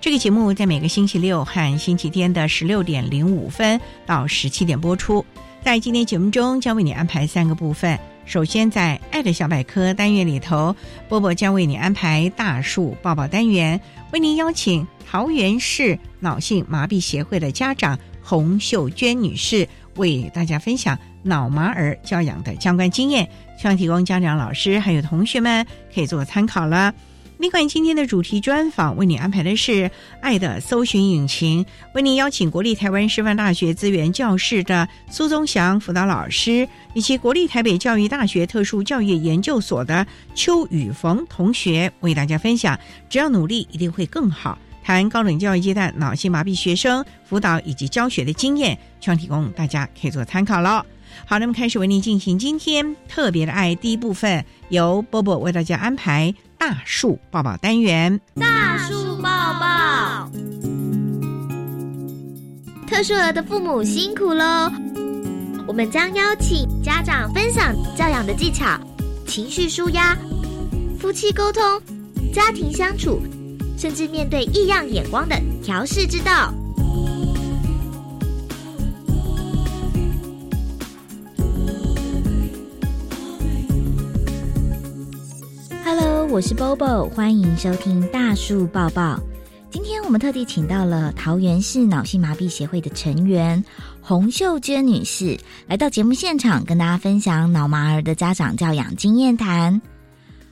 这个节目在每个星期六和星期天的十六点零五分到十七点播出。在今天节目中，将为你安排三个部分。首先，在“爱的小百科”单元里头，波波将为你安排大树抱抱单元，为您邀请桃园市脑性麻痹协会的家长洪秀娟女士，为大家分享脑麻儿教养的相关经验，希望提供家长、老师还有同学们可以做参考了。另外，今天的主题专访为你安排的是《爱的搜寻引擎》，为您邀请国立台湾师范大学资源教室的苏宗祥辅导老师，以及国立台北教育大学特殊教育研究所的邱宇逢同学，为大家分享：只要努力，一定会更好。谈高等教育阶段脑性麻痹学生辅导以及教学的经验，希望提供大家可以做参考了。好，那么开始为您进行今天特别的爱第一部分，由波波为大家安排。大树抱抱单元，大树抱抱。特殊儿的父母辛苦喽！我们将邀请家长分享教养的技巧、情绪舒压、夫妻沟通、家庭相处，甚至面对异样眼光的调试之道。Hello，我是 Bobo，欢迎收听大树抱抱。今天我们特地请到了桃园市脑性麻痹协会的成员洪秀娟女士来到节目现场，跟大家分享脑麻儿的家长教养经验谈。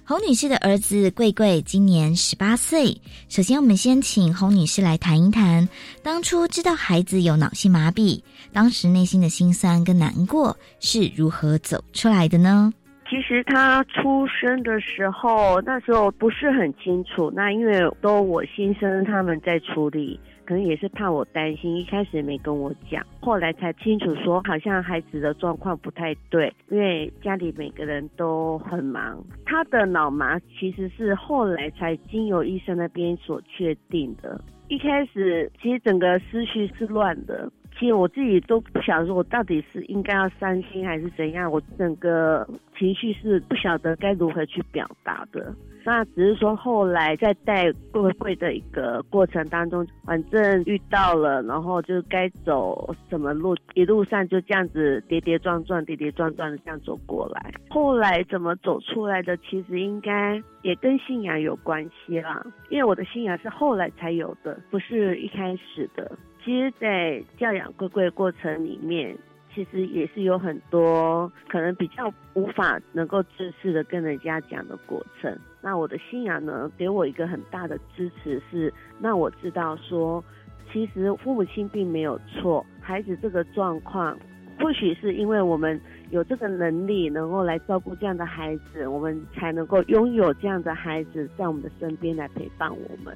洪女士的儿子贵贵今年十八岁。首先，我们先请洪女士来谈一谈，当初知道孩子有脑性麻痹，当时内心的心酸跟难过是如何走出来的呢？其实他出生的时候，那时候不是很清楚。那因为都我先生他们在处理，可能也是怕我担心，一开始没跟我讲，后来才清楚说，好像孩子的状况不太对，因为家里每个人都很忙。他的脑麻其实是后来才经由医生那边所确定的，一开始其实整个思绪是乱的。其实我自己都不晓得，说我到底是应该要伤心还是怎样，我整个情绪是不晓得该如何去表达的。那只是说后来在带贵贵的一个过程当中，反正遇到了，然后就该走什么路，一路上就这样子跌跌撞撞、跌跌撞撞的这样走过来。后来怎么走出来的，其实应该也跟信仰有关系啦，因为我的信仰是后来才有的，不是一开始的。其实，在教养贵贵过程里面，其实也是有很多可能比较无法能够正式的跟人家讲的过程。那我的信仰呢，给我一个很大的支持，是让我知道说，其实父母亲并没有错，孩子这个状况，或许是因为我们有这个能力，能够来照顾这样的孩子，我们才能够拥有这样的孩子在我们的身边来陪伴我们。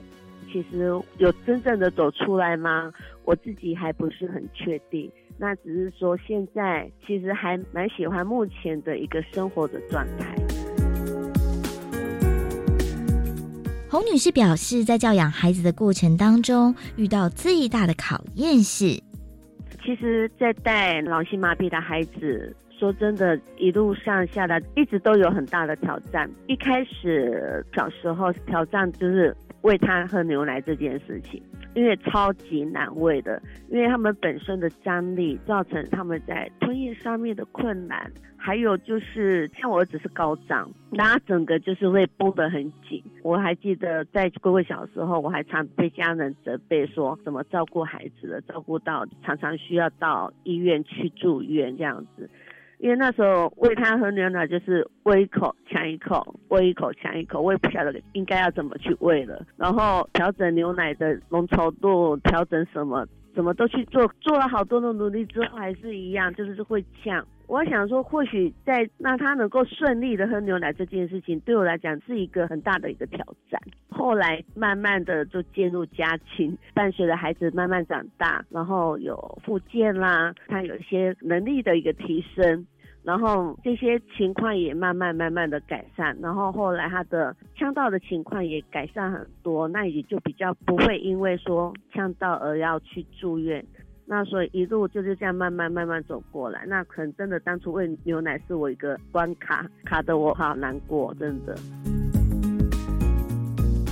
其实有真正的走出来吗？我自己还不是很确定。那只是说现在其实还蛮喜欢目前的一个生活的状态。洪女士表示，在教养孩子的过程当中，遇到最大的考验是，其实，在带脑性麻痹的孩子。说真的，一路上下来一直都有很大的挑战。一开始小时候挑战就是喂他喝牛奶这件事情。因为超级难喂的，因为他们本身的张力造成他们在吞咽上面的困难，还有就是像我儿子是高长，那整个就是会绷得很紧。我还记得在龟龟小时候，我还常被家人责备说怎么照顾孩子的，照顾到常常需要到医院去住院这样子。因为那时候喂他喝牛奶就是喂一口抢一口，喂一口抢一口，我也不晓得应该要怎么去喂了。然后调整牛奶的浓稠度，调整什么，什么都去做，做了好多的努力之后还是一样，就是会呛。我想说，或许在让他能够顺利的喝牛奶这件事情，对我来讲是一个很大的一个挑战。后来慢慢的就渐入佳境，伴随着孩子慢慢长大，然后有复健啦，他有一些能力的一个提升。然后这些情况也慢慢慢慢的改善，然后后来他的呛到的情况也改善很多，那也就比较不会因为说呛到而要去住院，那所以一路就是这样慢慢慢慢走过来。那可能真的当初喂牛奶是我一个关卡，卡得我好难过，真的。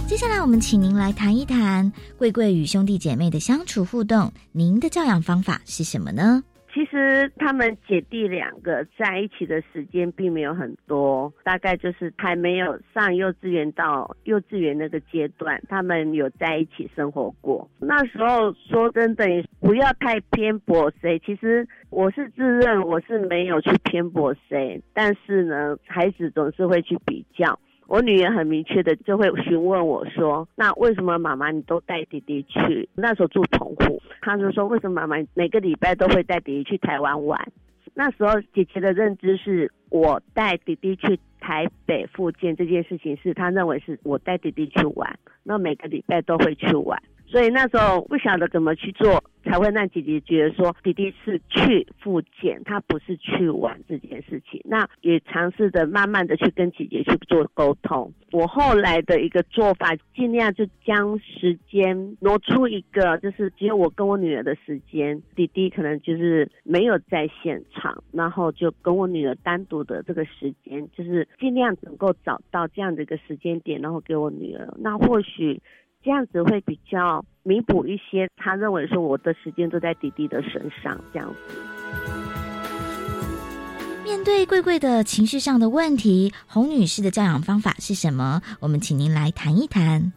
接下来我们请您来谈一谈贵贵与兄弟姐妹的相处互动，您的教养方法是什么呢？其实他们姐弟两个在一起的时间并没有很多，大概就是还没有上幼稚园到幼稚园那个阶段，他们有在一起生活过。那时候说真的，不要太偏颇谁。其实我是自认我是没有去偏颇谁，但是呢，孩子总是会去比较。我女儿很明确的就会询问我说：“那为什么妈妈你都带弟弟去？那时候住澎湖，她就说为什么妈妈每个礼拜都会带弟弟去台湾玩？那时候姐姐的认知是我带弟弟去台北附近这件事情是她认为是我带弟弟去玩，那每个礼拜都会去玩。”所以那时候不晓得怎么去做，才会让姐姐觉得说弟弟是去复检，他不是去玩这件事情。那也尝试着慢慢的去跟姐姐去做沟通。我后来的一个做法，尽量就将时间挪出一个，就是只有我跟我女儿的时间，弟弟可能就是没有在现场，然后就跟我女儿单独的这个时间，就是尽量能够找到这样的一个时间点，然后给我女儿。那或许。这样子会比较弥补一些，他认为说我的时间都在弟弟的身上，这样子。面对贵贵的情绪上的问题，洪女士的教养方法是什么？我们请您来谈一谈。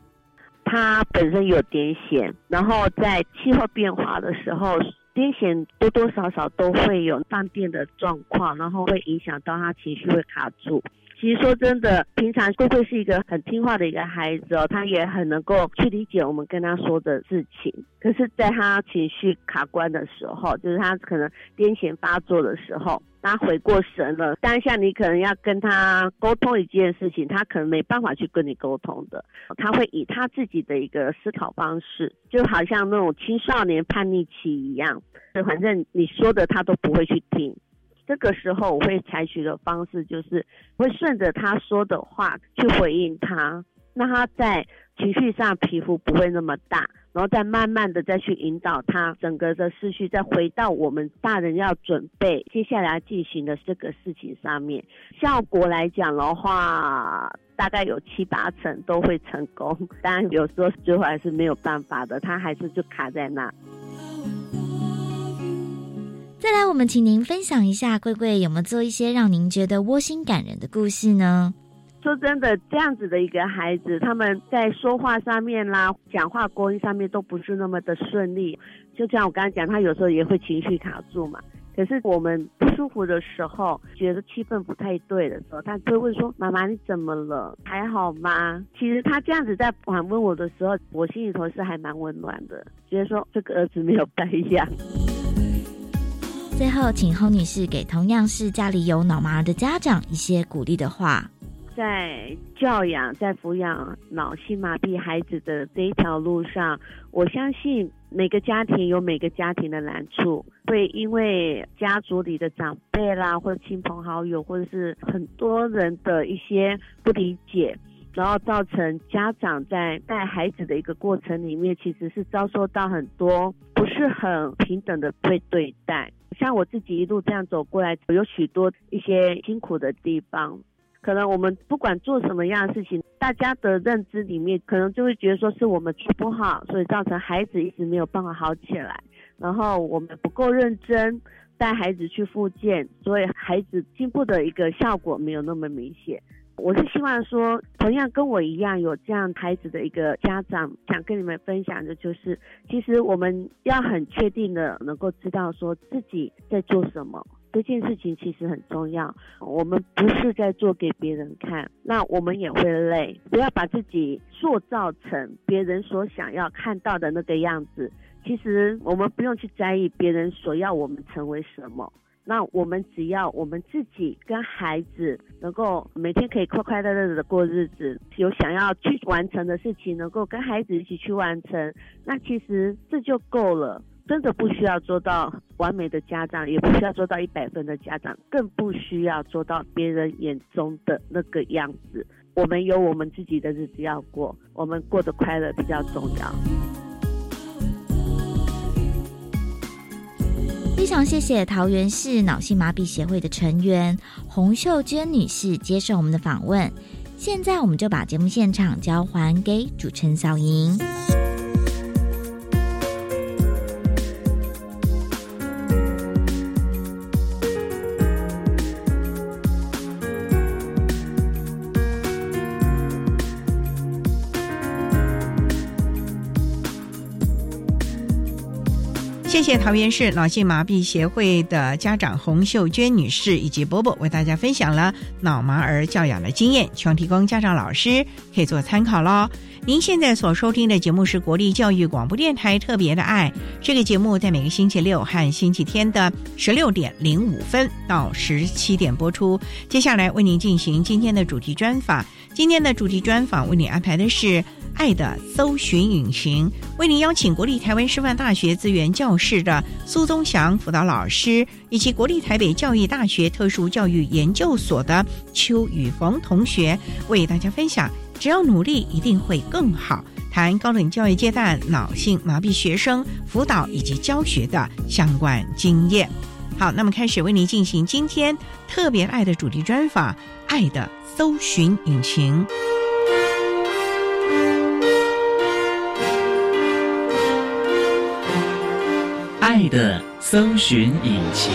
他本身有癫痫，然后在气候变化的时候，癫痫多多少少都会有放电的状况，然后会影响到他情绪会卡住。其实说真的，平常贵贵是一个很听话的一个孩子哦，他也很能够去理解我们跟他说的事情。可是，在他情绪卡关的时候，就是他可能癫痫发作的时候，他回过神了，当下你可能要跟他沟通一件事情，他可能没办法去跟你沟通的，他会以他自己的一个思考方式，就好像那种青少年叛逆期一样，反正你说的他都不会去听。这个时候，我会采取的方式就是会顺着他说的话去回应他，那他在情绪上皮肤不会那么大，然后再慢慢的再去引导他整个的思绪，再回到我们大人要准备接下来进行的这个事情上面。效果来讲的话，大概有七八成都会成功，当然有时候最后还是没有办法的，他还是就卡在那。再来，我们请您分享一下，贵贵有没有做一些让您觉得窝心感人的故事呢？说真的，这样子的一个孩子，他们在说话上面啦，讲话沟音上面都不是那么的顺利。就像我刚刚讲，他有时候也会情绪卡住嘛。可是我们不舒服的时候，觉得气氛不太对的时候，他就会说：“妈妈，你怎么了？还好吗？”其实他这样子在反问我的时候，我心里头是还蛮温暖的，觉得说这个儿子没有白养。最后，请侯女士给同样是家里有脑麻儿的家长一些鼓励的话。在教养、在抚养脑性麻痹孩子的这一条路上，我相信每个家庭有每个家庭的难处，会因为家族里的长辈啦，或者亲朋好友，或者是很多人的一些不理解。然后造成家长在带孩子的一个过程里面，其实是遭受到很多不是很平等的被对待。像我自己一路这样走过来，有许多一些辛苦的地方。可能我们不管做什么样的事情，大家的认知里面，可能就会觉得说是我们做不好，所以造成孩子一直没有办法好起来。然后我们不够认真带孩子去复健，所以孩子进步的一个效果没有那么明显。我是希望说，同样跟我一样有这样孩子的一个家长，想跟你们分享的就是，其实我们要很确定的能够知道说自己在做什么，这件事情其实很重要。我们不是在做给别人看，那我们也会累。不要把自己塑造成别人所想要看到的那个样子。其实我们不用去在意别人所要我们成为什么。那我们只要我们自己跟孩子能够每天可以快快乐乐的过日子，有想要去完成的事情，能够跟孩子一起去完成，那其实这就够了。真的不需要做到完美的家长，也不需要做到一百分的家长，更不需要做到别人眼中的那个样子。我们有我们自己的日子要过，我们过得快乐比较重要。非常谢谢桃园市脑性麻痹协会的成员洪秀娟女士接受我们的访问。现在，我们就把节目现场交还给主持人小莹。谢谢桃园市脑性麻痹协会的家长洪秀娟女士以及波波为大家分享了脑麻儿教养的经验，希望提供家长老师可以做参考喽。您现在所收听的节目是国立教育广播电台特别的爱，这个节目在每个星期六和星期天的十六点零五分到十七点播出。接下来为您进行今天的主题专访，今天的主题专访为您安排的是。爱的搜寻引擎为您邀请国立台湾师范大学资源教室的苏宗祥辅导老师，以及国立台北教育大学特殊教育研究所的邱宇峰同学，为大家分享“只要努力，一定会更好”，谈高等教育阶段脑性麻痹学生辅导以及教学的相关经验。好，那么开始为您进行今天特别爱的主题专访——爱的搜寻引擎。爱的搜寻引擎。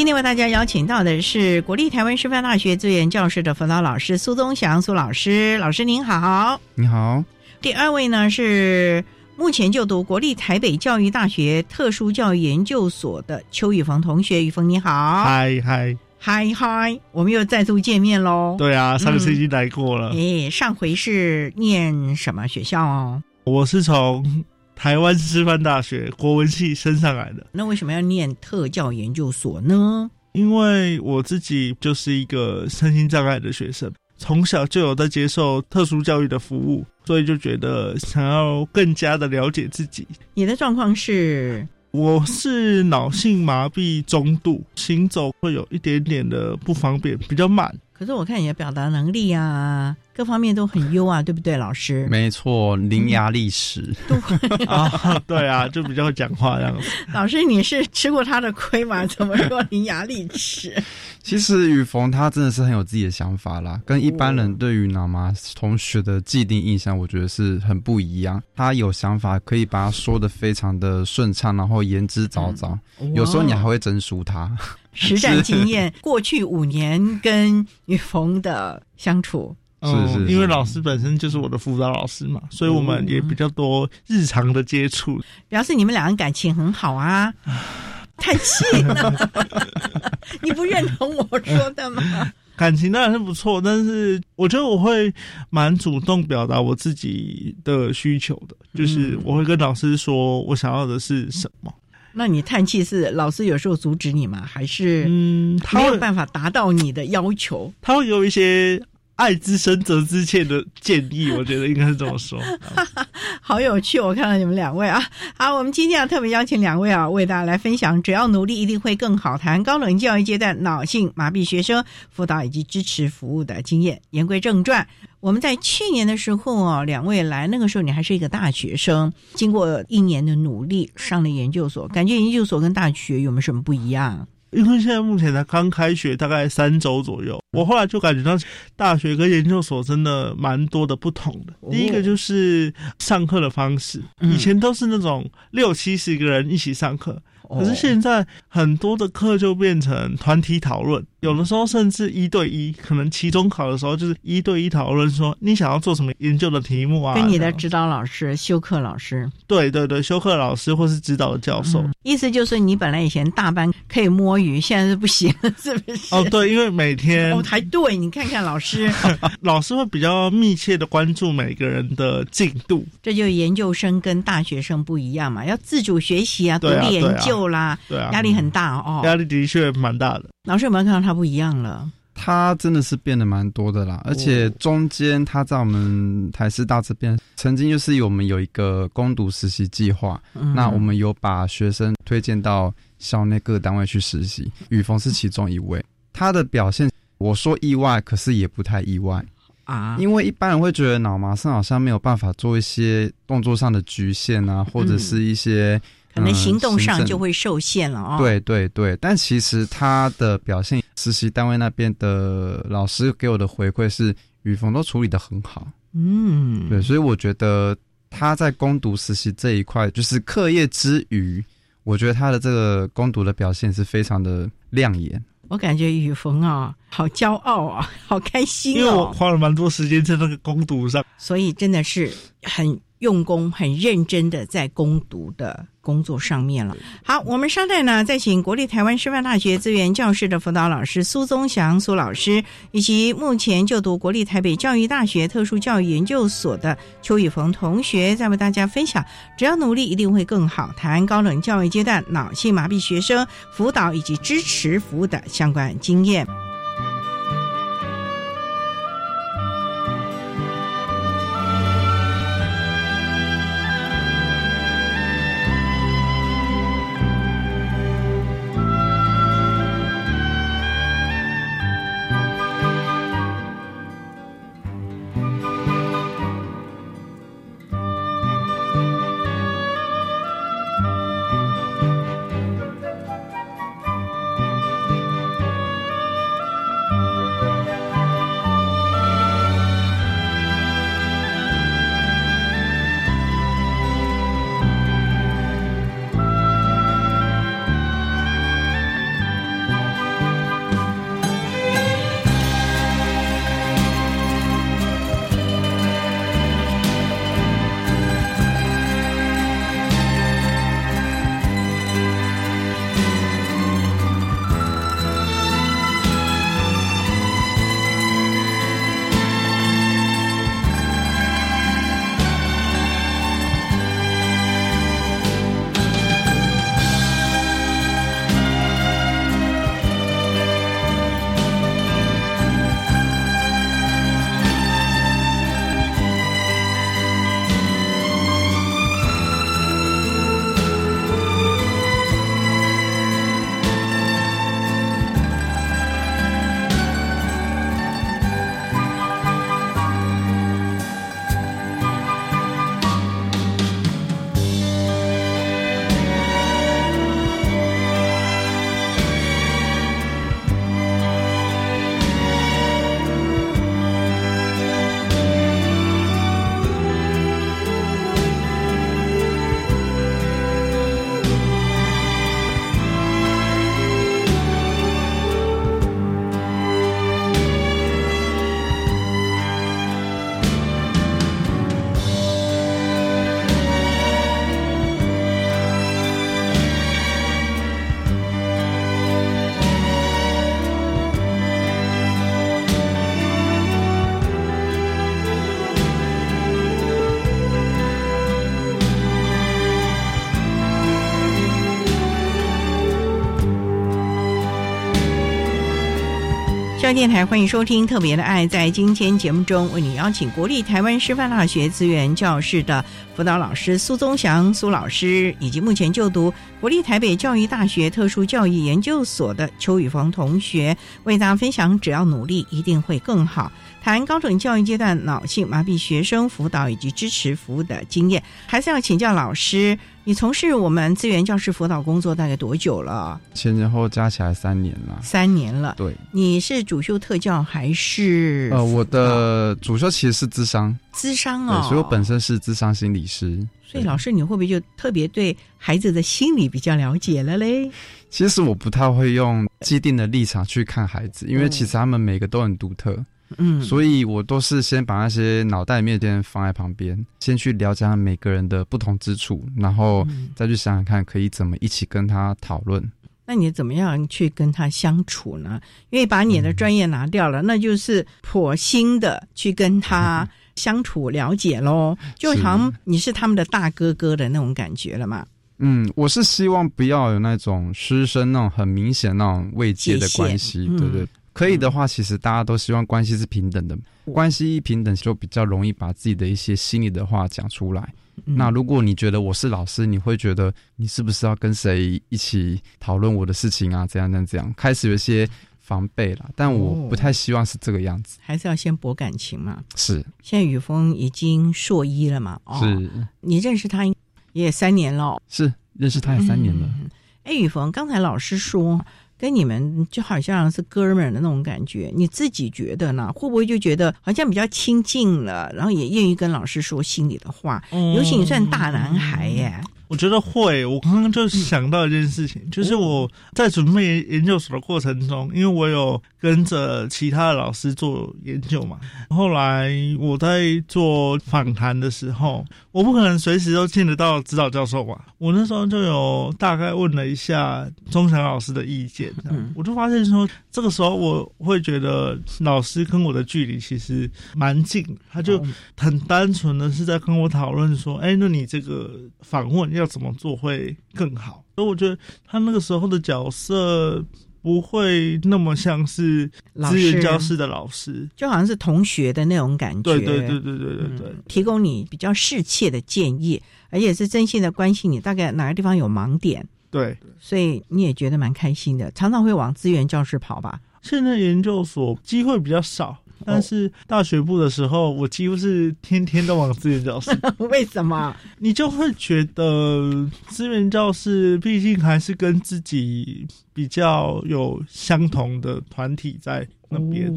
今天为大家邀请到的是国立台湾师范大学资源教室的辅导老师苏宗祥苏老师，老师您好，你好。第二位呢是目前就读国立台北教育大学特殊教育研究所的邱宇峰同学，宇峰你好，嗨嗨。嗨嗨，我们又再度见面喽！对啊，上次已经来过了。诶，上回是念什么学校哦？我是从台湾师范大学国文系升上来的。那为什么要念特教研究所呢？因为我自己就是一个身心障碍的学生，从小就有在接受特殊教育的服务，所以就觉得想要更加的了解自己。你的状况是？我是脑性麻痹中度，行走会有一点点的不方便，比较慢。可是我看你的表达能力啊，各方面都很优啊，对不对，老师？没错，伶牙俐齿。啊，对啊，就比较会讲话这样子。老师，你是吃过他的亏吗？怎么说伶牙俐齿？其实雨逢他真的是很有自己的想法啦，跟一般人对于脑麻同学的既定印象，我觉得是很不一样。他有想法，可以把他说的非常的顺畅，然后言之凿凿。有时候你还会真输他。实战经验，过去五年跟雨逢的相处，是是，因为老师本身就是我的辅导老师嘛，所以我们也比较多日常的接触。表示你们两个感情很好啊。太气了！你不认同我说的吗？感情当然是不错，但是我觉得我会蛮主动表达我自己的需求的，就是我会跟老师说我想要的是什么。那你叹气是老师有时候阻止你吗？还是嗯，没有办法达到你的要求？他会有一些爱之深责之切的建议，我觉得应该是这么说。好有趣，我看到你们两位啊。好，我们今天要特别邀请两位啊，为大家来分享，只要努力一定会更好。谈高等教育阶段脑性麻痹学生辅导以及支持服务的经验。言归正传，我们在去年的时候啊，两位来，那个时候你还是一个大学生，经过一年的努力上了研究所，感觉研究所跟大学有没有什么不一样？因为现在目前才刚开学，大概三周左右。我后来就感觉到大学跟研究所真的蛮多的不同的。第一个就是上课的方式，以前都是那种六七十个人一起上课，可是现在很多的课就变成团体讨论。有的时候甚至一对一，可能期中考的时候就是一对一讨论，说你想要做什么研究的题目啊？跟你的指导老师、修课老师，对对对，修课老师或是指导的教授，意思就是你本来以前大班可以摸鱼，现在是不行了，是不是？哦，对，因为每天哦，还对，你看看老师，老师会比较密切的关注每个人的进度，这就研究生跟大学生不一样嘛，要自主学习啊，独立研究啦，对啊，压力很大哦，压力的确蛮大的。老师有没有看到他不一样了？他真的是变得蛮多的啦，而且中间他在我们台师大这边，曾经就是我们有一个攻读实习计划，那我们有把学生推荐到校内各个单位去实习，雨峰是其中一位。他的表现，我说意外，可是也不太意外啊，因为一般人会觉得脑麻生好像没有办法做一些动作上的局限啊，或者是一些。可能行动上就会受限了哦。对对对，但其实他的表现，实习单位那边的老师给我的回馈是，雨峰都处理的很好。嗯，对，所以我觉得他在攻读实习这一块，就是课业之余，我觉得他的这个攻读的表现是非常的亮眼。我感觉雨峰啊，好骄傲啊，好开心哦，因为我花了蛮多时间在那个攻读上，所以真的是很用功、很认真的在攻读的。工作上面了。好，我们稍待呢，再请国立台湾师范大学资源教室的辅导老师苏宗祥苏老师，以及目前就读国立台北教育大学特殊教育研究所的邱宇峰同学，再为大家分享：只要努力，一定会更好。谈高等教育阶段脑性麻痹学生辅导以及支持服务的相关经验。电台，欢迎收听《特别的爱》。在今天节目中，为你邀请国立台湾师范大学资源教室的辅导老师苏宗祥苏老师，以及目前就读国立台北教育大学特殊教育研究所的邱宇峰同学，为大家分享：只要努力，一定会更好。谈高等教育阶段脑性麻痹学生辅导以及支持服务的经验，还是要请教老师。你从事我们资源教师辅导工作大概多久了？前前后加起来三年了。三年了。对，你是主修特教还是？呃，我的主修其实是智商。智商哦，所以我本身是智商心理师。所以老师，你会不会就特别对孩子的心理比较了解了嘞？其实我不太会用既定的立场去看孩子，因为其实他们每个都很独特。嗯，所以我都是先把那些脑袋里面的放在旁边，先去了解每个人的不同之处，然后再去想想看可以怎么一起跟他讨论。那你怎么样去跟他相处呢？因为把你的专业拿掉了，那就是破心的去跟他 相处了解喽，就好像你是他们的大哥哥的那种感觉了嘛。嗯，我是希望不要有那种师生那种很明显那种未接的关系，对对。可以的话，其实大家都希望关系是平等的，关系一平等就比较容易把自己的一些心里的话讲出来。那如果你觉得我是老师，你会觉得你是不是要跟谁一起讨论我的事情啊？这样、这样、这样，开始有一些防备了。但我不太希望是这个样子，还是要先博感情嘛。是，现在雨峰已经硕一了嘛？是，你认识他也三年了，是认识他也三年了。哎，雨峰，刚才老师说。跟你们就好像是哥们儿的那种感觉，你自己觉得呢？会不会就觉得好像比较亲近了，然后也愿意跟老师说心里的话？尤其你算大男孩耶。我觉得会，我刚刚就想到一件事情，就是我在准备研究所的过程中，因为我有跟着其他的老师做研究嘛。后来我在做访谈的时候，我不可能随时都见得到指导教授嘛。我那时候就有大概问了一下钟祥老师的意见，我就发现说，这个时候我会觉得老师跟我的距离其实蛮近，他就很单纯的是在跟我讨论说，哎，那你这个访问要。怎么做会更好？所以我觉得他那个时候的角色不会那么像是资源教师的老师，就好像是同学的那种感觉。对对对对对对对，提供你比较适切的建议，而且是真心的关心你，大概哪个地方有盲点。对，所以你也觉得蛮开心的，常常会往资源教室跑吧？现在研究所机会比较少。但是大学部的时候，我几乎是天天都往资源教室。为什么？你就会觉得资源教室毕竟还是跟自己比较有相同的团体在那边，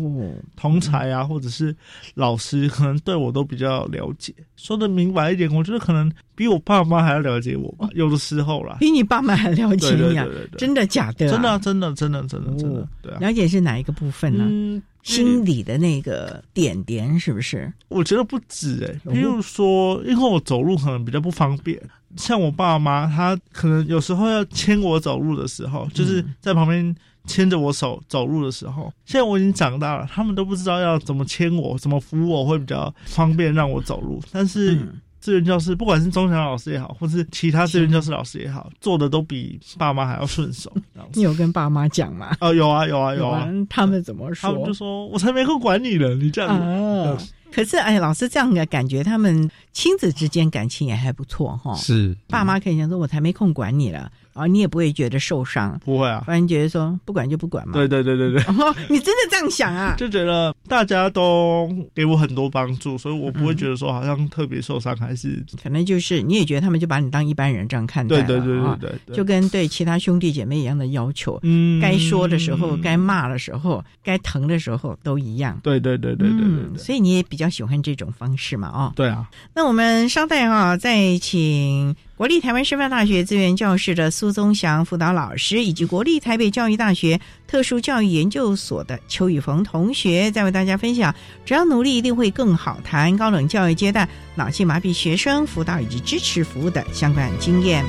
同才啊，或者是老师，可能对我都比较了解。说的明白一点，我觉得可能比我爸妈还要了解我吧。有的时候啦，比你爸妈还了解你啊？真的假的？真的，真的，真的，真的，真的。对啊，了解是哪一个部分呢？心理的那个点点是不是？我觉得不止哎，比如说，因为我走路可能比较不方便，像我爸妈，他可能有时候要牵我走路的时候，就是在旁边牵着我手走路的时候。现在我已经长大了，他们都不知道要怎么牵我，怎么扶我会比较方便让我走路，但是。资源教师，不管是中强老师也好，或是其他志愿教师老师也好，做的都比爸妈还要顺手。你有跟爸妈讲吗？哦，有啊，有啊，有啊。他们怎么说？他们就说：“我才没空管你呢，你这样子。”可是，哎，老师这样的感觉，他们亲子之间感情也还不错哈。是，爸妈可以讲说：“我才没空管你了。”啊，你也不会觉得受伤，不会啊，反正觉得说不管就不管嘛。对对对对对，你真的这样想啊？就觉得大家都给我很多帮助，所以我不会觉得说好像特别受伤，还是可能就是你也觉得他们就把你当一般人这样看待，对对对对对，就跟对其他兄弟姐妹一样的要求，嗯，该说的时候，该骂的时候，该疼的时候都一样。对对对对对对，所以你也比较喜欢这种方式嘛？哦，对啊。那我们稍待啊，再请。国立台湾师范大学资源教室的苏宗祥辅导老师，以及国立台北教育大学特殊教育研究所的邱宇峰同学，在为大家分享：只要努力，一定会更好。谈高等教育阶段脑性麻痹学生辅导以及支持服务的相关经验。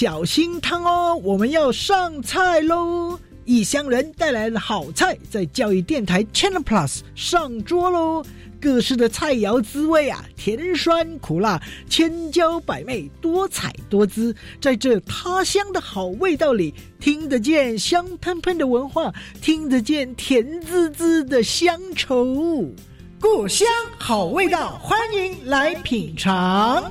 小心汤哦，我们要上菜喽！异乡人带来的好菜，在教育电台 Channel Plus 上桌喽。各式的菜肴滋味啊，甜酸苦辣，千娇百媚，多彩多姿。在这他乡的好味道里，听得见香喷喷的文化，听得见甜滋滋的乡愁。故乡好味道，欢迎来品尝。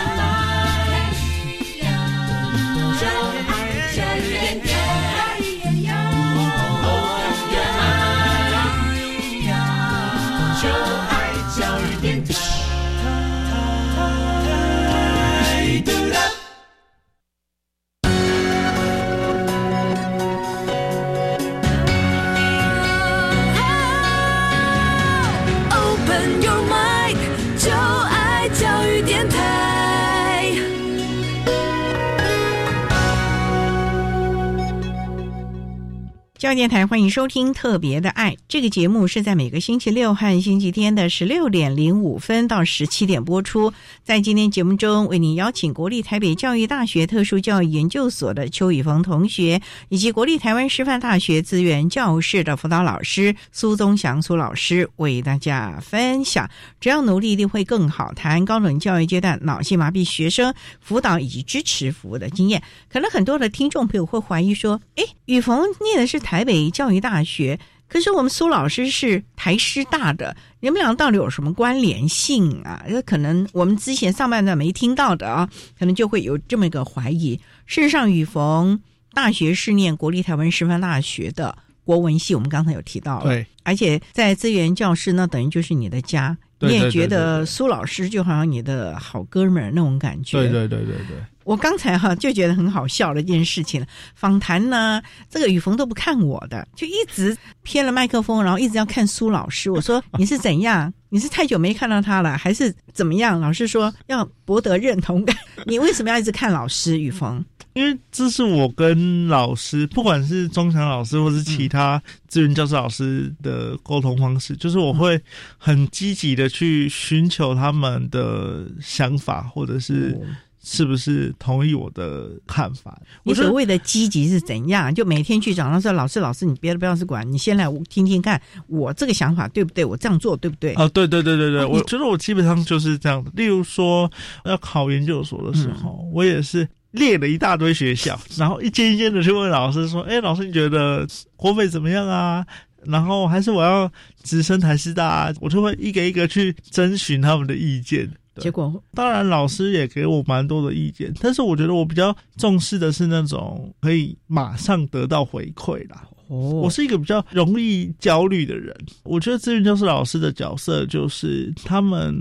教育电台欢迎收听《特别的爱》这个节目，是在每个星期六和星期天的十六点零五分到十七点播出。在今天节目中，为您邀请国立台北教育大学特殊教育研究所的邱宇峰同学，以及国立台湾师范大学资源教室的辅导老师苏宗祥苏老师，为大家分享“只要努力，一定会更好”谈高等教育阶段脑性麻痹学生辅导以及支持服务的经验。可能很多的听众朋友会怀疑说：“哎，宇峰念的是台。”台北教育大学，可是我们苏老师是台师大的，你们俩到底有什么关联性啊？这可能我们之前上半段没听到的啊，可能就会有这么一个怀疑。事实上，雨逢大学是念国立台湾师范大学的国文系，我们刚才有提到了，对，而且在资源教室，那等于就是你的家，你也觉得苏老师就好像你的好哥们儿那种感觉，对对对对对。我刚才哈就觉得很好笑的一件事情，访谈呢，这个雨逢都不看我的，就一直偏了麦克风，然后一直要看苏老师。我说你是怎样？你是太久没看到他了，还是怎么样？老师说要博得认同感，你为什么要一直看老师？雨逢？因为这是我跟老师，不管是钟强老师或是其他资源教师老师的沟通方式，就是我会很积极的去寻求他们的想法，或者是。是不是同意我的看法？你所谓的积极是怎样？就每天去找他说：“老师，老师，你别的不要是管，你先来听听看，我这个想法对不对？我这样做对不对？”啊，对对对对对，我觉得我基本上就是这样的。例如说要考研究所的时候，我也是列了一大堆学校，然后一间一间的去问老师说：“哎，老师，你觉得国美怎么样啊？然后还是我要直升台师大？”啊我就会一个一个去征询他们的意见。结果，当然老师也给我蛮多的意见，但是我觉得我比较重视的是那种可以马上得到回馈啦。哦，我是一个比较容易焦虑的人，我觉得资源教师老师的角色就是他们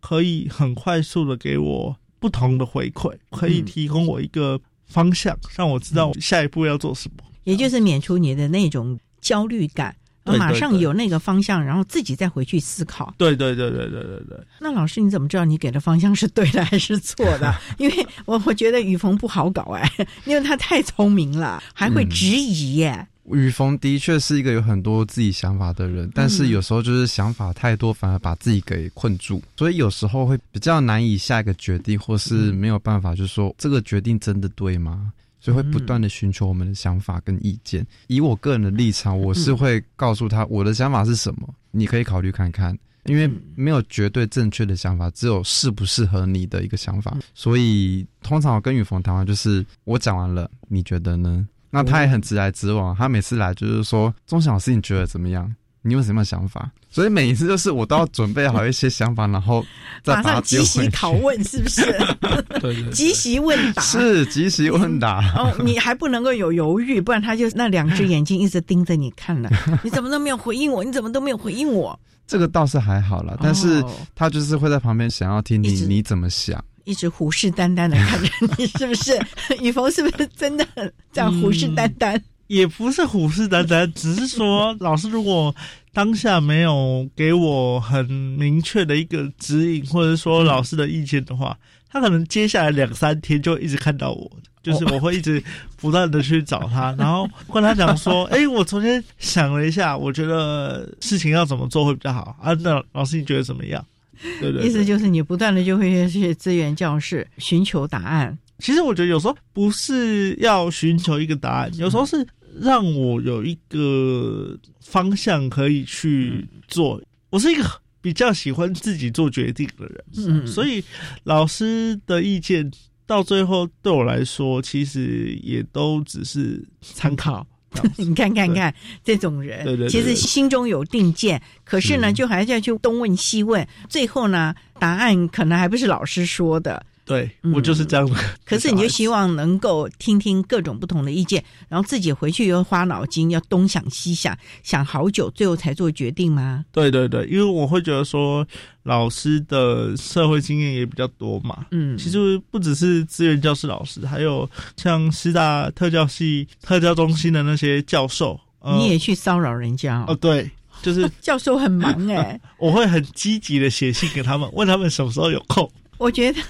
可以很快速的给我不同的回馈，可以提供我一个方向，让我知道下一步要做什么，也就是免除你的那种焦虑感。马上有那个方向，然后自己再回去思考。对对对对对对对。那老师你怎么知道你给的方向是对的还是错的？因为我我觉得雨逢不好搞哎，因为他太聪明了，还会质疑耶。雨逢的确是一个有很多自己想法的人，但是有时候就是想法太多，反而把自己给困住，所以有时候会比较难以下一个决定，或是没有办法，就是说这个决定真的对吗？所以会不断的寻求我们的想法跟意见。以我个人的立场，我是会告诉他我的想法是什么，你可以考虑看看。因为没有绝对正确的想法，只有适不适合你的一个想法。所以通常我跟雨逢谈话就是我讲完了，你觉得呢？那他也很直来直往，他每次来就是说：“钟小老师，你觉得怎么样？你有什么想法？”所以每一次就是我都要准备好一些想法，然后 再马上即席拷问，是不是？对，即席问答是即席问答。哦，你还不能够有犹豫，不然他就那两只眼睛一直盯着你看了。你怎么都没有回应我？你怎么都没有回应我？这个倒是还好了，但是他就是会在旁边想要听你你怎么想，一直虎视眈眈的看着你，是不是？雨峰是不是真的这样虎视眈眈？也不是虎视眈眈，只是说老师如果当下没有给我很明确的一个指引，或者说老师的意见的话，他可能接下来两三天就一直看到我，就是我会一直不断的去找他，然后跟他讲说：“哎，我昨天想了一下，我觉得事情要怎么做会比较好啊？那老师你觉得怎么样？”对对，意思就是你不断的就会去资源教室寻求答案。其实我觉得有时候不是要寻求一个答案，有时候是。让我有一个方向可以去做。我是一个比较喜欢自己做决定的人，嗯，所以老师的意见到最后对我来说，其实也都只是参考。你看看看这种人，对对，其实心中有定见，可是呢，就还是要去东问西问，最后呢，答案可能还不是老师说的。对我就是这样的。可是你就希望能够听听各种不同的意见，然后自己回去又花脑筋，要东想西想，想好久，最后才做决定吗？对对对，因为我会觉得说，老师的社会经验也比较多嘛。嗯，其实不只是资源教师老师，还有像师大特教系特教中心的那些教授，你也去骚扰人家哦？对，就是 教授很忙哎，我会很积极的写信给他们，问他们什么时候有空。我觉得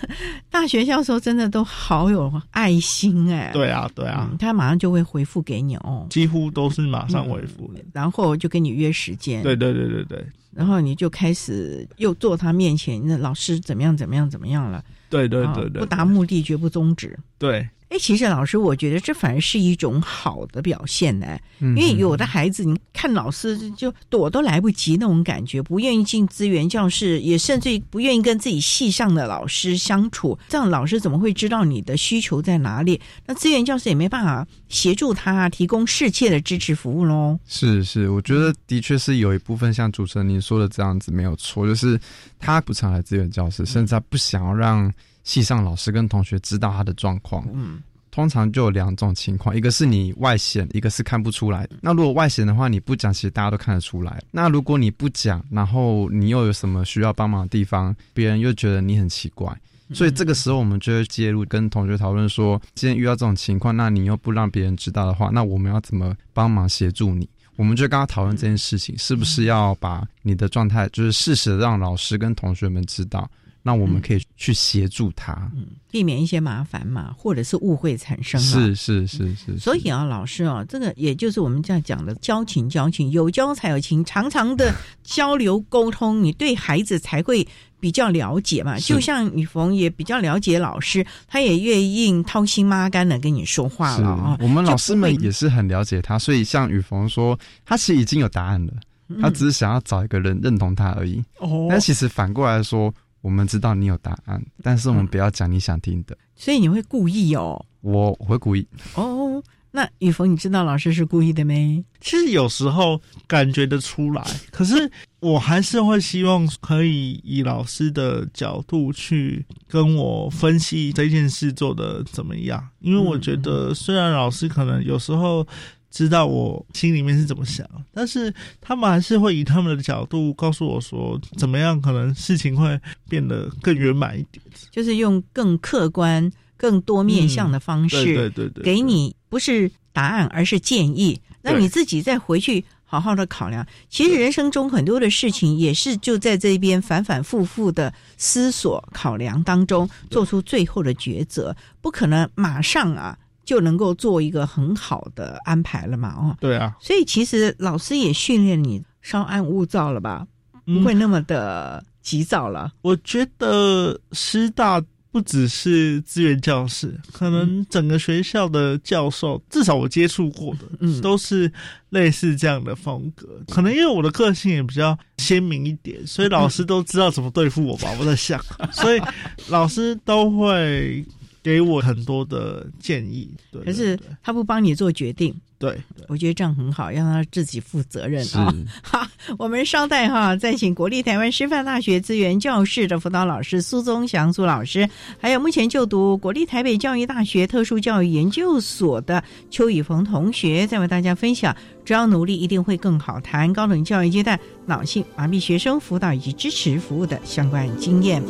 大学教授真的都好有爱心哎！对啊，对啊，他马上就会回复给你哦，几乎都是马上回复，然后就跟你约时间。对对对对对，然后你就开始又坐他面前，那老师怎么样怎么样怎么样了？对对对对，不达目的绝不终止。对。哎，其实老师，我觉得这反而是一种好的表现呢。因为有的孩子，你看老师就躲都来不及那种感觉，不愿意进资源教室，也甚至不愿意跟自己系上的老师相处。这样老师怎么会知道你的需求在哪里？那资源教室也没办法协助他提供适切的支持服务喽。是是，我觉得的确是有一部分像主持人您说的这样子没有错，就是他不常来资源教室，甚至他不想要让。系上老师跟同学知道他的状况，嗯，通常就有两种情况，一个是你外显，一个是看不出来。那如果外显的话，你不讲，其实大家都看得出来。那如果你不讲，然后你又有什么需要帮忙的地方，别人又觉得你很奇怪，所以这个时候我们就会介入，跟同学讨论说，今天遇到这种情况，那你又不让别人知道的话，那我们要怎么帮忙协助你？我们就刚刚讨论这件事情，是不是要把你的状态，就是适时的让老师跟同学们知道。那我们可以去协助他，嗯，避免一些麻烦嘛，或者是误会产生。是是是是。所以啊，老师啊，这个也就是我们这样讲的交情，交情有交才有情，常常的交流沟通，你对孩子才会比较了解嘛。就像雨逢也比较了解老师，他也愿意掏心挖肝的跟你说话了啊。我们老师们也是很了解他，所以像雨逢说，他其实已经有答案了，他只是想要找一个人认同他而已。哦，但其实反过来说。我们知道你有答案，但是我们不要讲你想听的。所以你会故意哦？我会故意哦。那雨峰，你知道老师是故意的没？其实有时候感觉得出来，可是我还是会希望可以以老师的角度去跟我分析这件事做的怎么样，因为我觉得虽然老师可能有时候。知道我心里面是怎么想，但是他们还是会以他们的角度告诉我说，怎么样可能事情会变得更圆满一点，就是用更客观、更多面向的方式，对对对，给你不是答案，而是建议，那你自己再回去好好的考量。其实人生中很多的事情也是就在这边反反复复的思索、考量当中，做出最后的抉择，不可能马上啊。就能够做一个很好的安排了嘛？哦，对啊，所以其实老师也训练你稍安勿躁了吧，不会那么的急躁了。我觉得师大不只是资源教室，可能整个学校的教授，至少我接触过的，嗯，都是类似这样的风格。可能因为我的个性也比较鲜明一点，所以老师都知道怎么对付我吧。我在想，所以老师都会给我很多的建议。对，可是他不帮你做决定。对，我觉得这样很好，让他自己负责任啊。好，我们稍待哈，再请国立台湾师范大学资源教室的辅导老师苏宗祥苏老师，还有目前就读国立台北教育大学特殊教育研究所的邱宇峰同学，再为大家分享只要努力一定会更好，谈高等教育阶段脑性麻痹学生辅导以及支持服务的相关经验。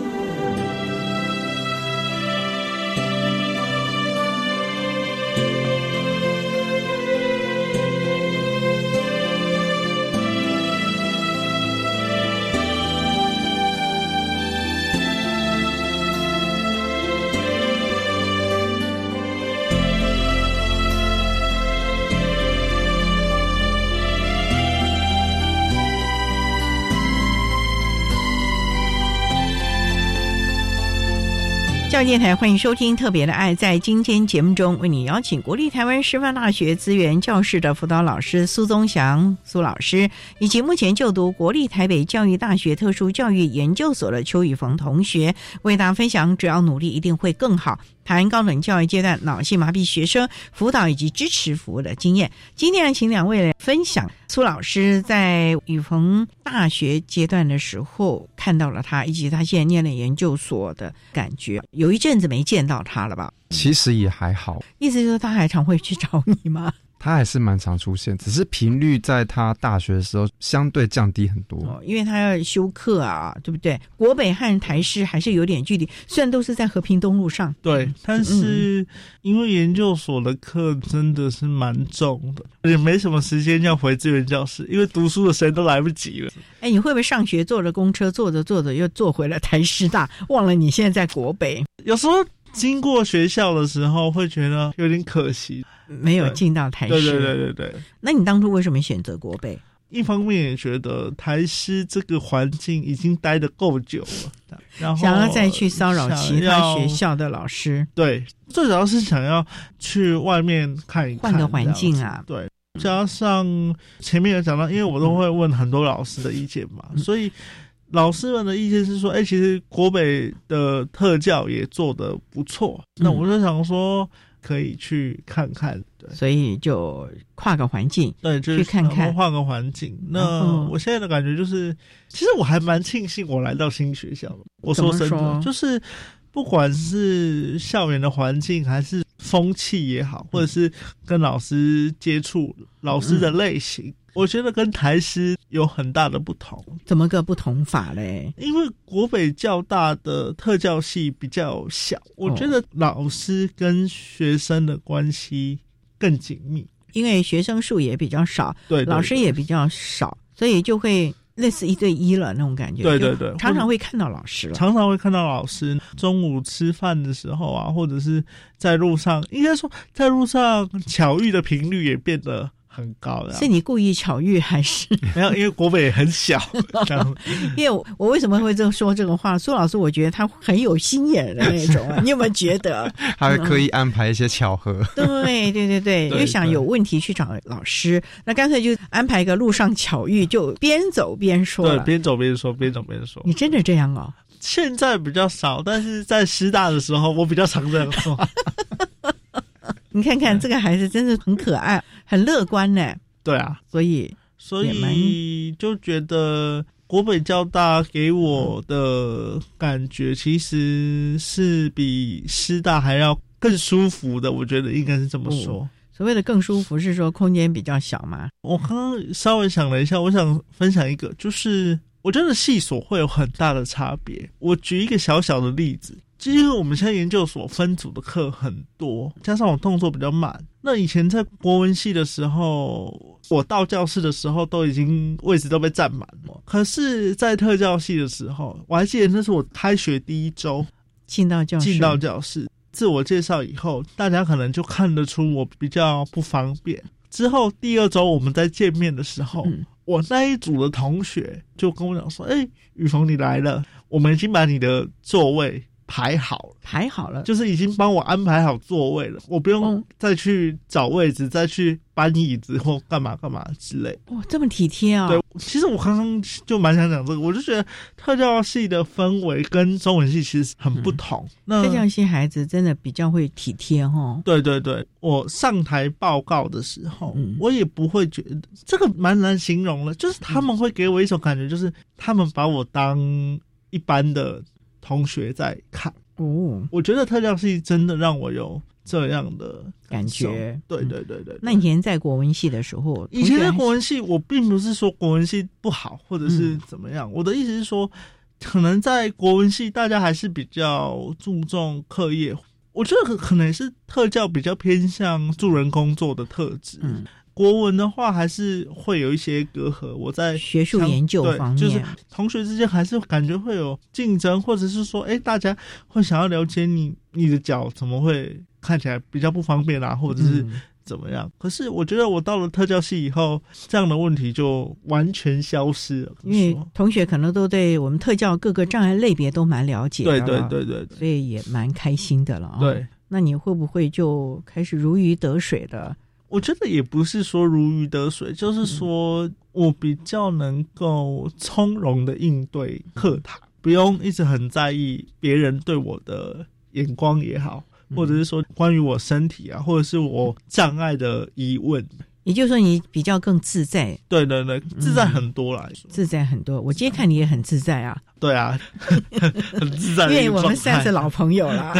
教育电台欢迎收听特别的爱，在今天节目中为你邀请国立台湾师范大学资源教室的辅导老师苏宗祥苏老师，以及目前就读国立台北教育大学特殊教育研究所的邱宇峰同学，为大家分享只要努力一定会更好。谈高等教育阶段脑性麻痹学生辅导以及支持服务的经验。今天请两位来分享苏老师在雨鹏大学阶段的时候看到了他，以及他现在念了研究所的感觉。有一阵子没见到他了吧？其实也还好。意思就是他还常会去找你吗？他还是蛮常出现，只是频率在他大学的时候相对降低很多，哦，因为他要修课啊，对不对？国北和台师还是有点距离，虽然都是在和平东路上，对，但是因为研究所的课真的是蛮重的，也没什么时间要回资源教室，因为读书的时间都来不及了。哎，你会不会上学坐着公车，坐着坐着又坐回了台师大，忘了你现在在国北？有时候经过学校的时候，会觉得有点可惜。没有进到台师，对对对对对。那你当初为什么选择国北？一方面也觉得台师这个环境已经待得够久了，然后想要再去骚扰其他学校的老师。对，最主要是想要去外面看一看，换个环境啊。对，加上前面有讲到，因为我都会问很多老师的意见嘛，所以老师们的意见是说，哎，其实国北的特教也做得不错。那我就想说。可以去看看，对，所以就跨个环境，对，就去看看，换个环境。那我现在的感觉就是，其实我还蛮庆幸我来到新学校的。我说真的，就是不管是校园的环境，还是风气也好，或者是跟老师接触老师的类型。我觉得跟台师有很大的不同，怎么个不同法嘞？因为国北较大的特教系比较小，我觉得老师跟学生的关系更紧密，因为学生数也比较少，对，老师也比较少，所以就会类似一对一了那种感觉。对对对，常常会看到老师了，常常会看到老师。中午吃饭的时候啊，或者是在路上，应该说在路上巧遇的频率也变得。很高的，是你故意巧遇还是 没有？因为国北很小，因为我为什么会这么说这个话？苏老师，我觉得他很有心眼的那种啊，你有没有觉得？他会刻意安排一些巧合。对对对对，又想有问题去找老师，那干脆就安排一个路上巧遇，就边走边说。对，边走边说，边走边说。你真的这样哦？现在比较少，但是在师大的时候，我比较常这样做。你看看这个孩子，真是很可爱，很乐观呢。对啊，所以所以就觉得国北交大给我的感觉，其实是比师大还要更舒服的。我觉得应该是这么说。所谓的更舒服，是说空间比较小吗？我刚刚稍微想了一下，我想分享一个，就是我觉得系所会有很大的差别。我举一个小小的例子。因为我们现在研究所分组的课很多，加上我动作比较慢。那以前在国文系的时候，我到教室的时候都已经位置都被占满了。可是，在特教系的时候，我还记得那是我开学第一周进到教室，进到教室自我介绍以后，大家可能就看得出我比较不方便。之后第二周我们在见面的时候，我那一组的同学就跟我讲说：“哎，雨峰你来了，我们已经把你的座位。”排好了，排好了，就是已经帮我安排好座位了，我不用再去找位置，再去搬椅子或干嘛干嘛之类。哇，这么体贴啊！对，其实我刚刚就蛮想讲这个，我就觉得特教系的氛围跟中文系其实很不同。那特教系孩子真的比较会体贴哈。对对对，我上台报告的时候，我也不会觉得这个蛮难形容了，就是他们会给我一种感觉，就是他们把我当一般的。同学在看哦，我觉得特教系真的让我有这样的感觉。对对对对。那以前在国文系的时候，以前在国文系，我并不是说国文系不好，或者是怎么样。我的意思是说，可能在国文系，大家还是比较注重课业。我觉得可能是特教比较偏向助人工作的特质。嗯。国文的话，还是会有一些隔阂。我在学术研究方面，就是同学之间还是感觉会有竞争，或者是说，哎，大家会想要了解你，你的脚怎么会看起来比较不方便啊，或者是怎么样？可是我觉得我到了特教系以后，这样的问题就完全消失了。因为同学可能都对我们特教各个障碍类别都蛮了解，对对对对，所以也蛮开心的了啊。对，那你会不会就开始如鱼得水的？我觉得也不是说如鱼得水，就是说我比较能够从容的应对课堂，不用一直很在意别人对我的眼光也好，或者是说关于我身体啊，或者是我障碍的疑问。也就是说，你比较更自在。对对对，自在很多来说，自在很多。我今天看你也很自在啊。对啊，很自在。因为我们算是老朋友了，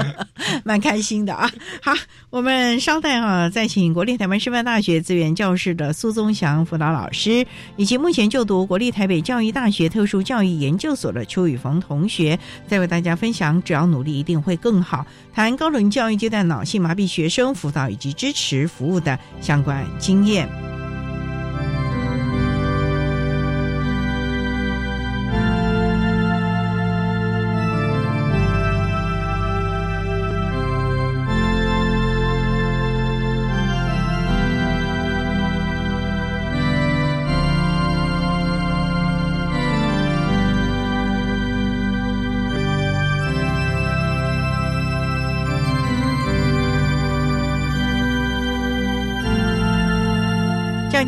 蛮开心的啊。好，我们稍待啊，再请国立台湾师范大学资源教室的苏宗祥辅导老师，以及目前就读国立台北教育大学特殊教育研究所的邱宇峰同学，再为大家分享。只要努力，一定会更好。谈高等教育阶段脑性麻痹学生辅导以及支持服务的相关经验。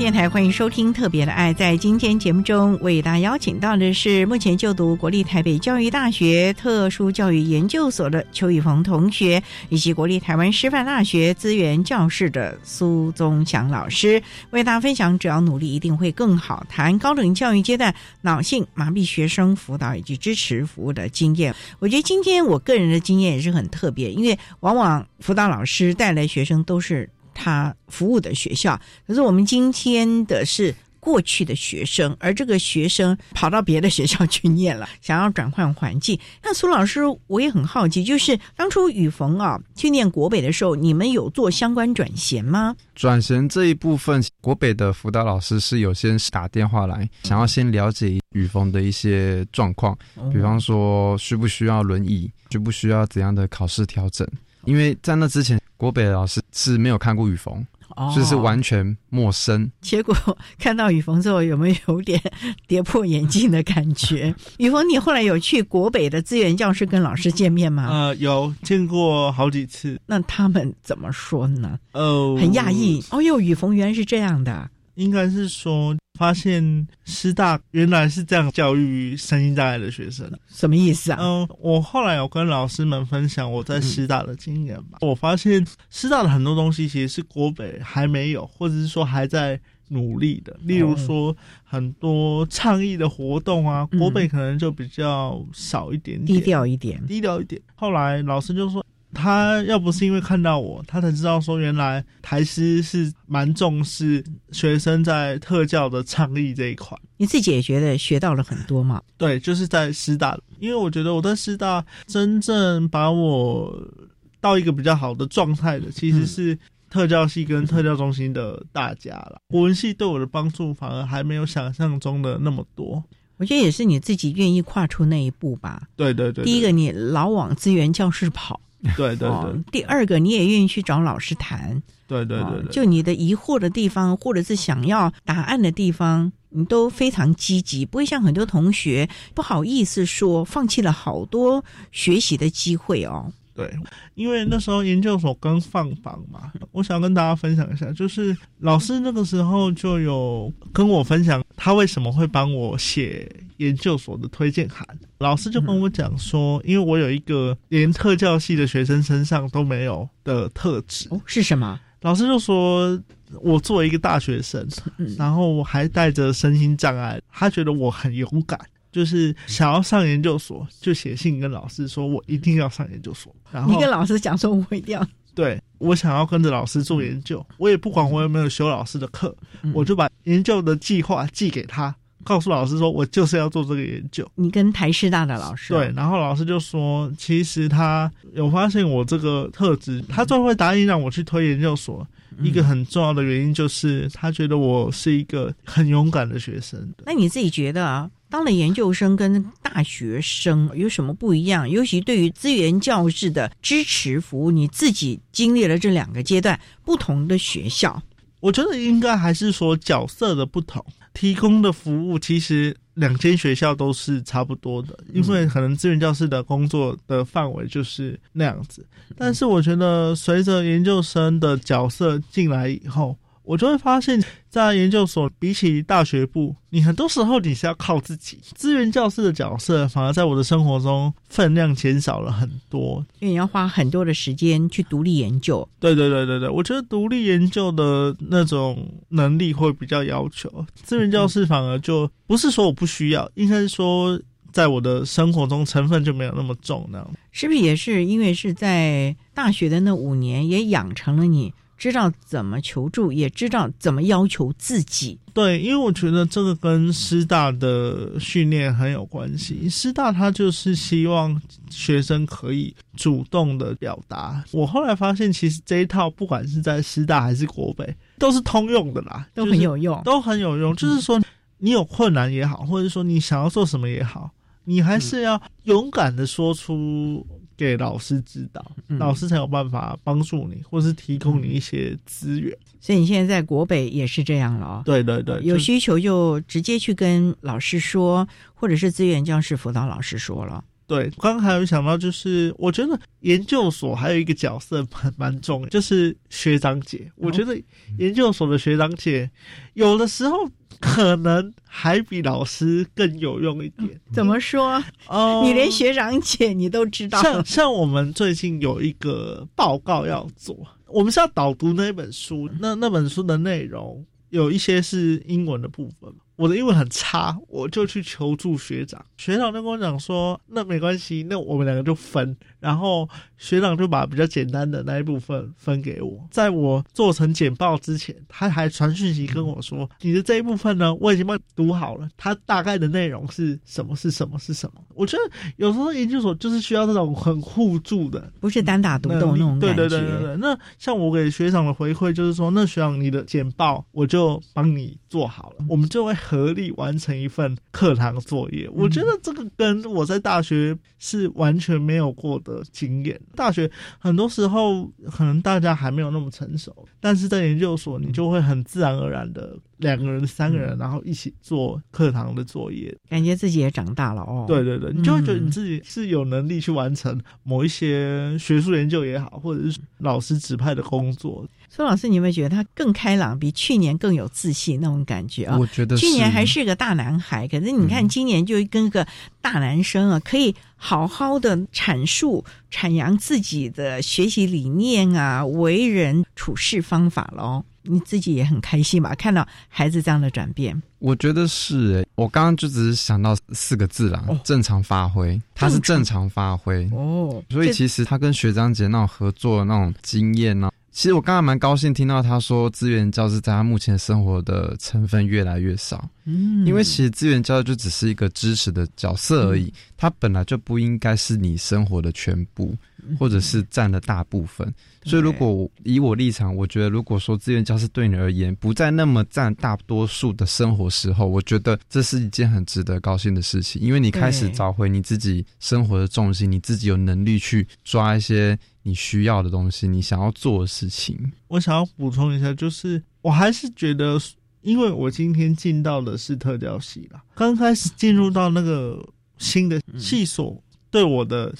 电台欢迎收听《特别的爱》。在今天节目中，为大家邀请到的是目前就读国立台北教育大学特殊教育研究所的邱宇峰同学，以及国立台湾师范大学资源教室的苏宗祥老师，为大家分享“只要努力，一定会更好”，谈高等教育阶段脑性麻痹学生辅导以及支持服务的经验。我觉得今天我个人的经验也是很特别，因为往往辅导老师带来学生都是。他服务的学校，可是我们今天的是过去的学生，而这个学生跑到别的学校去念了，想要转换环境。那苏老师，我也很好奇，就是当初雨逢啊去念国北的时候，你们有做相关转衔吗？转衔这一部分，国北的辅导老师是有先打电话来，想要先了解雨逢的一些状况，比方说需不需要轮椅，需不需要怎样的考试调整。因为在那之前，国北的老师是没有看过雨逢，所以是完全陌生。结果看到雨峰之后，有没有有点 跌破眼镜的感觉？雨峰，你后来有去国北的资源教室跟老师见面吗？呃，有见过好几次。那他们怎么说呢？哦，很讶异。哦哟，雨峰原来是这样的。应该是说，发现师大原来是这样教育身心障碍的学生，什么意思啊？嗯，我后来有跟老师们分享我在师大的经验吧。我发现师大的很多东西其实是国北还没有，或者是说还在努力的。例如说，很多倡议的活动啊，国北可能就比较少一点点，低调一点，低调一点。后来老师就说。他要不是因为看到我，他才知道说原来台师是蛮重视学生在特教的倡议这一块。你自己也觉得学到了很多嘛？对，就是在师大，因为我觉得我在师大真正把我到一个比较好的状态的，其实是特教系跟特教中心的大家了。国文系对我的帮助反而还没有想象中的那么多。我觉得也是你自己愿意跨出那一步吧。对对对。第一个，你老往资源教室跑。对对哦对，第二个，你也愿意去找老师谈，对对对，就你的疑惑的地方，或者是想要答案的地方，你都非常积极，不会像很多同学不好意思说，放弃了好多学习的机会哦。对，因为那时候研究所刚放榜嘛，我想跟大家分享一下，就是老师那个时候就有跟我分享他为什么会帮我写研究所的推荐函。老师就跟我讲说，因为我有一个连特教系的学生身上都没有的特质，哦，是什么？老师就说，我作为一个大学生，然后我还带着身心障碍，他觉得我很勇敢，就是想要上研究所，就写信跟老师说我一定要上研究所。然后你跟老师讲说，我一定要对我想要跟着老师做研究，我也不管我有没有修老师的课，我就把研究的计划寄给他，告诉老师说我就是要做这个研究。你跟台师大的老师对，然后老师就说，其实他有发现我这个特质，他最后会答应让我去推研究所。一个很重要的原因就是，他觉得我是一个很勇敢的学生。那你自己觉得啊，当了研究生跟大学生有什么不一样？尤其对于资源教室的支持服务，你自己经历了这两个阶段不同的学校，我觉得应该还是说角色的不同，提供的服务其实两间学校都是差不多的，因为可能资源教室的工作的范围就是那样子。但是我觉得随着研究生的角色进来以后，我就会发现，在研究所比起大学部，你很多时候你是要靠自己。资源教师的角色反而在我的生活中分量减少了很多。因为你要花很多的时间去独立研究。对对对对对，我觉得独立研究的那种能力会比较要求，资源教师反而就不是说我不需要，应该是说在我的生活中成分就没有那么重那样。是不是也是因为是在大学的那五年，也养成了你知道怎么求助，也知道怎么要求自己？对，因为我觉得这个跟师大的训练很有关系。师大他就是希望学生可以主动的表达。我后来发现，其实这一套不管是在师大还是国北，都是通用的啦，都很有用，都很有用。就是说，你有困难也好，或者说你想要做什么也好，你还是要勇敢的说出。给老师指导，老师才有办法帮助你，或是提供你一些资源。所以你现在在国北也是这样了哦。对对对，有需求就直接去跟老师说，或者是资源教室辅导老师说了。对，刚刚还有想到，就是我觉得研究所还有一个角色蛮蛮重要，就是学长姐。我觉得研究所的学长姐有的时候可能还比老师更有用一点。怎么说？哦，你连学长姐你都知道。像像我们最近有一个报告要做，我们是要导读那本书，那那本书的内容有一些是英文的部分。我的英文很差，我就去求助学长，学长就跟我讲说，那没关系，那我们两个就分，然后学长就把比较简单的那一部分分给我，在我做成简报之前，他还传讯息跟我说，你的这一部分呢，我已经帮你读好了，它大概的内容是什么是什么是什么。我觉得有时候研究所就是需要这种很互助的，不是单打独斗那种感觉。对对对对对。那像我给学长的回馈就是说，那学长你的简报我就帮你做好了，我们就会。合力完成一份课堂作业，我觉得这个跟我在大学是完全没有过的经验。大学很多时候可能大家还没有那么成熟，但是在研究所你就会很自然而然的两个人、三个人，然后一起做课堂的作业，感觉自己也长大了哦。对对对，你就会觉得你自己是有能力去完成某一些学术研究也好，或者是老师指派的工作。苏老师，你有没有觉得他更开朗，比去年更有自信那种感觉啊？我觉得去年还是个大男孩，可是你看今年就跟个大男生啊，可以好好的阐述、阐扬自己的学习理念啊、为人处事方法喽。你自己也很开心吧？看到孩子这样的转变，我觉得是诶。我刚刚就只是想到四个字啦，正常发挥。他是正常发挥哦，所以其实他跟学长姐那种合作的那种经验呢。其实我刚才蛮高兴听到他说，资源教师在他目前生活的成分越来越少。嗯，因为其实资源教育就只是一个支持的角色而已，它本来就不应该是你生活的全部，或者是占了大部分。所以，如果以我立场，我觉得如果说志愿教师对你而言不再那么占大多数的生活时候，我觉得这是一件很值得高兴的事情，因为你开始找回你自己生活的重心，你自己有能力去抓一些你需要的东西，你想要做的事情。我想要补充一下，就是我还是觉得。因为我今天进到的是特教系啦，刚开始进入到那个新的系所，对我的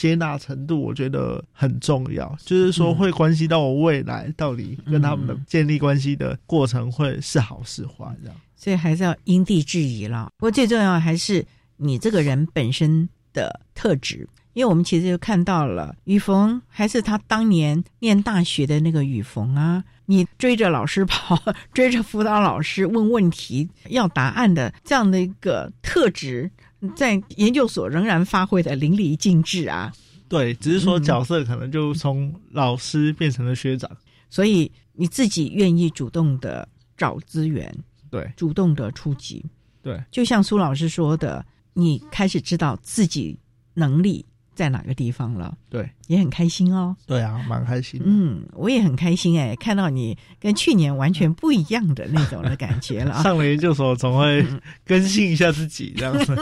接纳程度，我觉得很重要，就是说会关系到我未来到底跟他们的建立关系的过程会是好是坏这样。所以还是要因地制宜了。不过最重要还是你这个人本身的特质。因为我们其实就看到了雨逢，还是他当年念大学的那个雨逢啊，你追着老师跑，追着辅导老师问问题、要答案的这样的一个特质，在研究所仍然发挥的淋漓尽致啊。对，只是说角色可能就从老师变成了学长，所以你自己愿意主动的找资源，对，主动的出击，对，就像苏老师说的，你开始知道自己能力。在哪个地方了？对，也很开心哦。对啊，蛮开心。嗯，我也很开心哎，看到你跟去年完全不一样的那种的感觉了。上了研究所，总会 更新一下自己，这样子。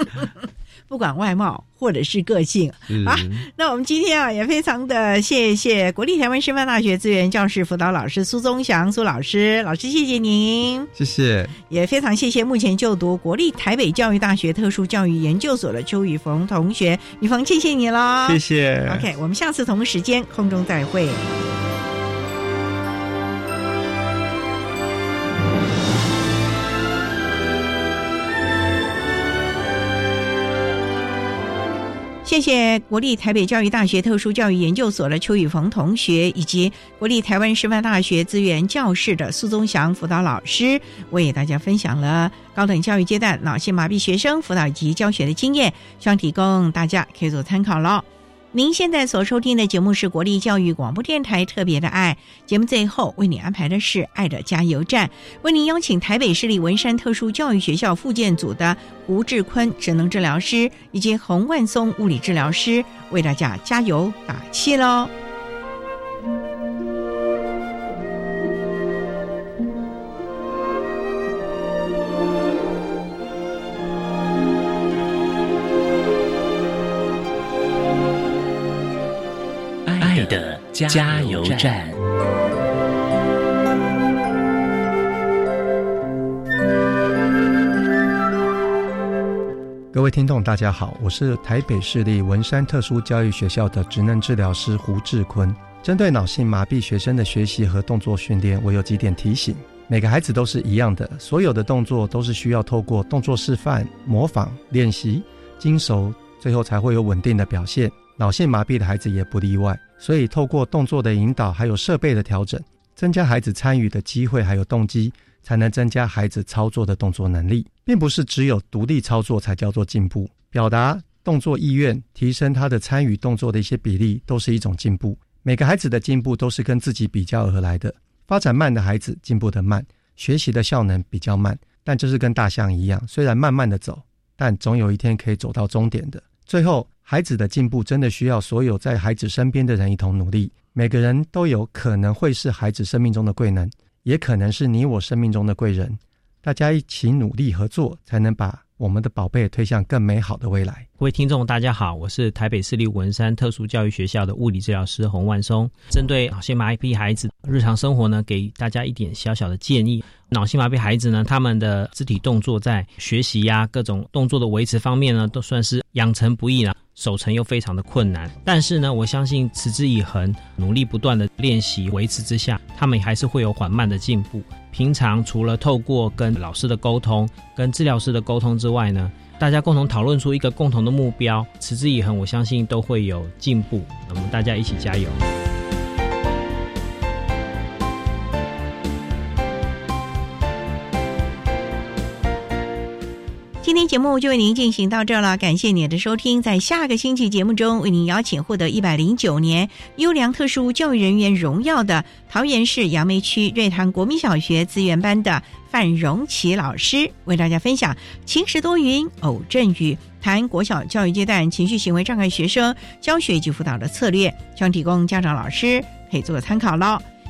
不管外貌或者是个性。啊，那我们今天啊也非常的谢谢国立台湾师范大学资源教室辅导老师苏宗祥苏老师，老师谢谢您，谢谢，也非常谢谢目前就读国立台北教育大学特殊教育研究所的邱宇峰同学，宇峰谢谢你喽，谢谢，OK，我们下次同时间空中再会。谢谢国立台北教育大学特殊教育研究所的邱宇峰同学，以及国立台湾师范大学资源教室的苏宗祥辅导老师，为大家分享了高等教育阶段脑性麻痹学生辅导以及教学的经验，希望提供大家可以做参考喽。您现在所收听的节目是国立教育广播电台特别的爱节目，最后为你安排的是爱的加油站，为您邀请台北市立文山特殊教育学校附件组的吴志坤职能治疗师以及洪万松物理治疗师为大家加油打气喽。加油站。各位听众，大家好，我是台北市立文山特殊教育学校的职能治疗师胡志坤。针对脑性麻痹学生的学习和动作训练，我有几点提醒：每个孩子都是一样的，所有的动作都是需要透过动作示范、模仿、练习、精熟，最后才会有稳定的表现。脑性麻痹的孩子也不例外。所以，透过动作的引导，还有设备的调整，增加孩子参与的机会，还有动机，才能增加孩子操作的动作能力。并不是只有独立操作才叫做进步，表达动作意愿，提升他的参与动作的一些比例，都是一种进步。每个孩子的进步都是跟自己比较而来的。发展慢的孩子进步的慢，学习的效能比较慢，但这是跟大象一样，虽然慢慢的走，但总有一天可以走到终点的。最后。孩子的进步真的需要所有在孩子身边的人一同努力。每个人都有可能会是孩子生命中的贵人，也可能是你我生命中的贵人。大家一起努力合作，才能把我们的宝贝推向更美好的未来。各位听众，大家好，我是台北市立文山特殊教育学校的物理治疗师洪万松。针对脑性麻痹孩子日常生活呢，给大家一点小小的建议。脑性麻痹孩子呢，他们的肢体动作在学习呀、各种动作的维持方面呢，都算是养成不易了。守成又非常的困难，但是呢，我相信持之以恒、努力不断的练习维持之下，他们还是会有缓慢的进步。平常除了透过跟老师的沟通、跟治疗师的沟通之外呢，大家共同讨论出一个共同的目标，持之以恒，我相信都会有进步。我们大家一起加油。今天节目就为您进行到这了，感谢您的收听。在下个星期节目中，为您邀请获得一百零九年优良特殊教育人员荣耀的桃园市杨梅区瑞潭国民小学资源班的范荣琪老师，为大家分享“晴时多云，偶阵雨”，谈国小教育阶段情绪行为障碍学生教学及辅导的策略，希望提供家长老师可以做个参考喽。